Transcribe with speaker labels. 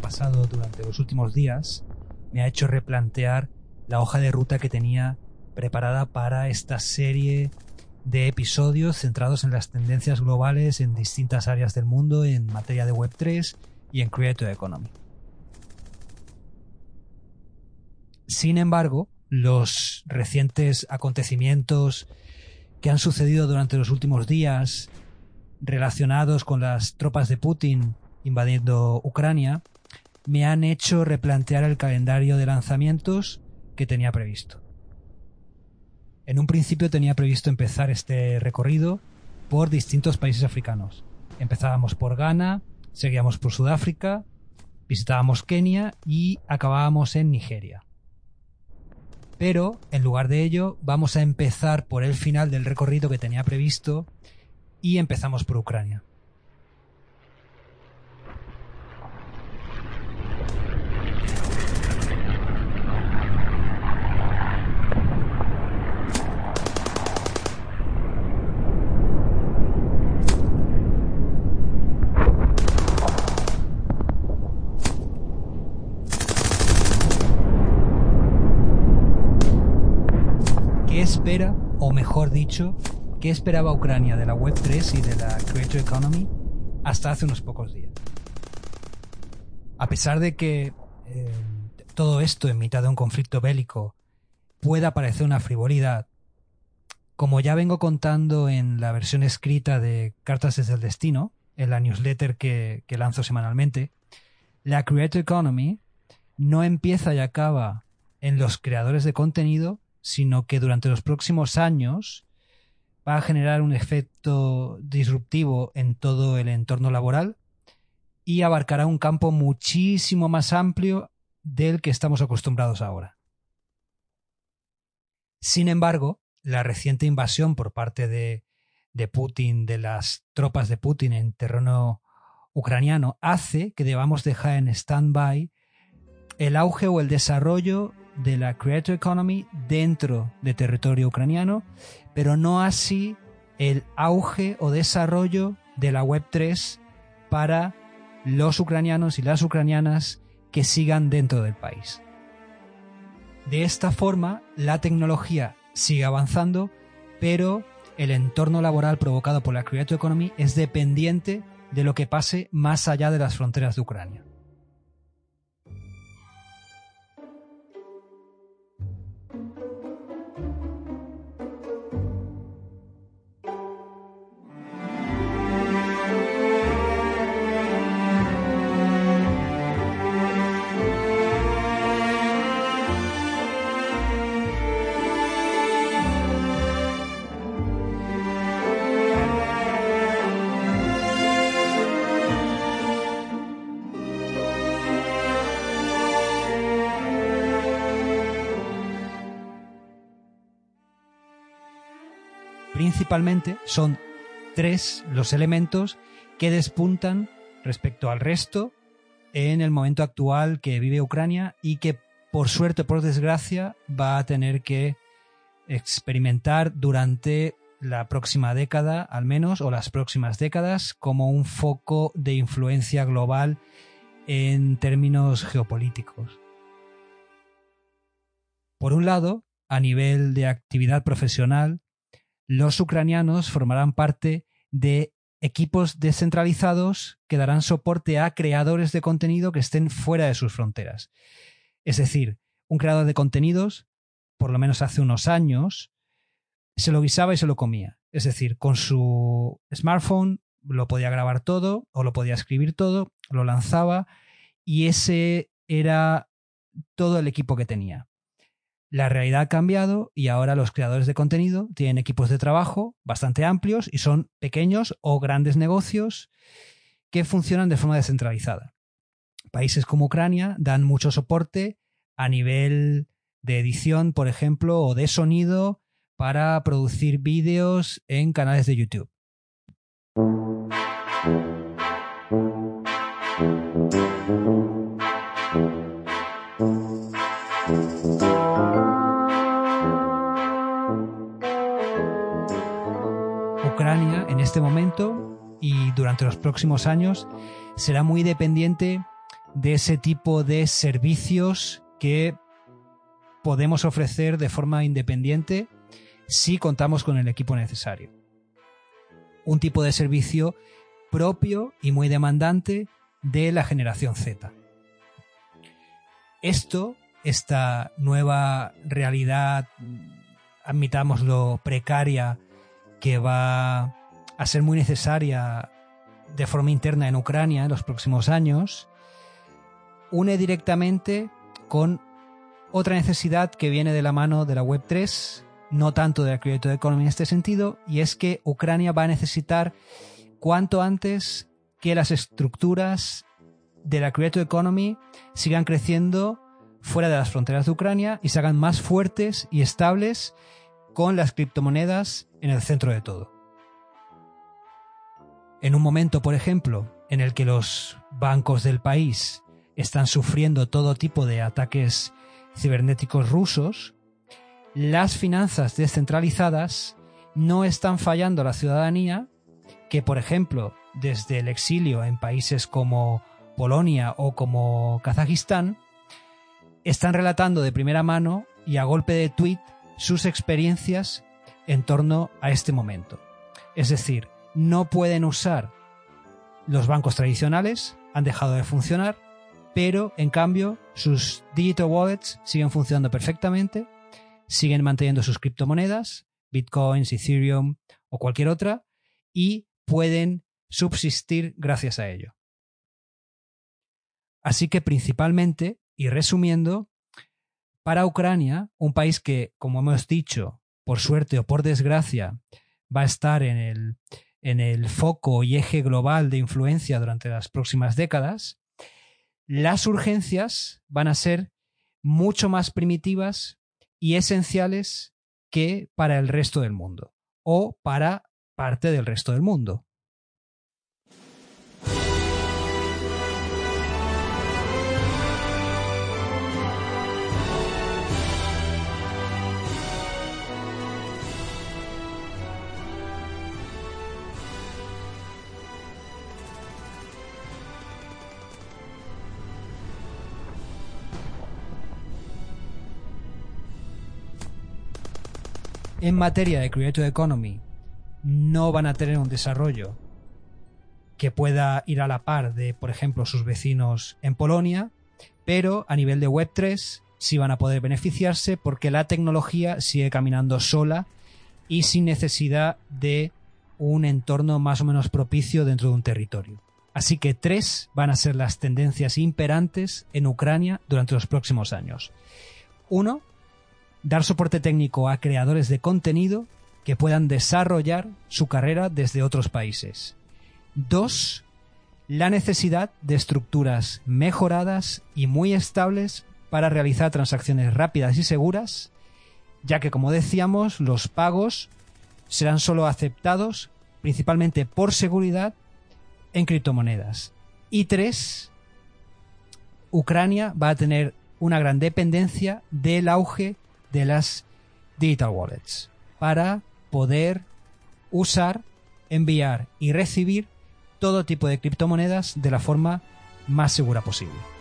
Speaker 1: pasado durante los últimos días me ha hecho replantear la hoja de ruta que tenía preparada para esta serie de episodios centrados en las tendencias globales en distintas áreas del mundo en materia de Web3 y en Creator Economy. Sin embargo, los recientes acontecimientos que han sucedido durante los últimos días relacionados con las tropas de Putin invadiendo Ucrania me han hecho replantear el calendario de lanzamientos que tenía previsto. En un principio tenía previsto empezar este recorrido por distintos países africanos. Empezábamos por Ghana, seguíamos por Sudáfrica, visitábamos Kenia y acabábamos en Nigeria. Pero, en lugar de ello, vamos a empezar por el final del recorrido que tenía previsto y empezamos por Ucrania. Espera, o mejor dicho, qué esperaba Ucrania de la Web3 y de la Creator Economy hasta hace unos pocos días. A pesar de que eh, todo esto en mitad de un conflicto bélico pueda parecer una frivolidad, como ya vengo contando en la versión escrita de Cartas desde el Destino, en la newsletter que, que lanzo semanalmente, la Creator Economy no empieza y acaba en los creadores de contenido, sino que durante los próximos años va a generar un efecto disruptivo en todo el entorno laboral y abarcará un campo muchísimo más amplio del que estamos acostumbrados ahora. Sin embargo, la reciente invasión por parte de, Putin, de las tropas de Putin en terreno ucraniano, hace que debamos dejar en stand-by el auge o el desarrollo de la Creator Economy dentro de territorio ucraniano, pero no así el auge o desarrollo de la Web3 para los ucranianos y las ucranianas que sigan dentro del país. De esta forma, la tecnología sigue avanzando, pero el entorno laboral provocado por la Creator Economy es dependiente de lo que pase más allá de las fronteras de Ucrania. Principalmente son tres los elementos que despuntan respecto al resto en el momento actual que vive Ucrania y que por suerte o por desgracia va a tener que experimentar durante la próxima década al menos o las próximas décadas como un foco de influencia global en términos geopolíticos. Por un lado, a nivel de actividad profesional, los ucranianos formarán parte de equipos descentralizados que darán soporte a creadores de contenido que estén fuera de sus fronteras. Es decir, un creador de contenidos, por lo menos hace unos años, se lo guisaba y se lo comía. Es decir, con su smartphone lo podía grabar todo o lo podía escribir todo, lo lanzaba y ese era todo el equipo que tenía. La realidad ha cambiado y ahora los creadores de contenido tienen equipos de trabajo bastante amplios y son pequeños o grandes negocios que funcionan de forma descentralizada. Países como Ucrania dan mucho soporte a nivel de edición, por ejemplo, o de sonido para producir vídeos en canales de YouTube. Este momento y durante los próximos años será muy dependiente de ese tipo de servicios que podemos ofrecer de forma independiente si contamos con el equipo necesario. Un tipo de servicio propio y muy demandante de la generación Z. Esto, esta nueva realidad, admitámoslo, precaria, que va a ser muy necesaria de forma interna en Ucrania en los próximos años, une directamente con otra necesidad que viene de la mano de la Web3, no tanto de la Creative Economy en este sentido, y es que Ucrania va a necesitar cuanto antes que las estructuras de la Creative Economy sigan creciendo fuera de las fronteras de Ucrania y se hagan más fuertes y estables con las criptomonedas en el centro de todo. En un momento, por ejemplo, en el que los bancos del país están sufriendo todo tipo de ataques cibernéticos rusos, las finanzas descentralizadas no están fallando a la ciudadanía que, por ejemplo, desde el exilio en países como Polonia o como Kazajistán, están relatando de primera mano y a golpe de tweet sus experiencias en torno a este momento. Es decir, no pueden usar los bancos tradicionales, han dejado de funcionar, pero en cambio sus digital wallets siguen funcionando perfectamente, siguen manteniendo sus criptomonedas, bitcoins, ethereum o cualquier otra, y pueden subsistir gracias a ello. Así que principalmente, y resumiendo, para Ucrania, un país que, como hemos dicho, por suerte o por desgracia, va a estar en el, foco y eje global de influencia durante las próximas décadas, las urgencias van a ser mucho más primitivas y esenciales que para el resto del mundo o para parte del resto del mundo. En materia de Creative Economy no van a tener un desarrollo que pueda ir a la par de, por ejemplo, sus vecinos en Polonia, pero a nivel de Web3 sí van a poder beneficiarse porque la tecnología sigue caminando sola y sin necesidad de un entorno más o menos propicio dentro de un territorio. Así que tres van a ser las tendencias imperantes en Ucrania durante los próximos años. Uno, dar soporte técnico a creadores de contenido que puedan desarrollar su carrera desde otros países. Dos, la necesidad de estructuras mejoradas y muy estables para realizar transacciones rápidas y seguras, ya que como decíamos, los pagos serán solo aceptados principalmente por seguridad en criptomonedas. Y tres, Ucrania va a tener una gran dependencia del auge de las digital wallets para poder usar, enviar y recibir todo tipo de criptomonedas de la forma más segura posible.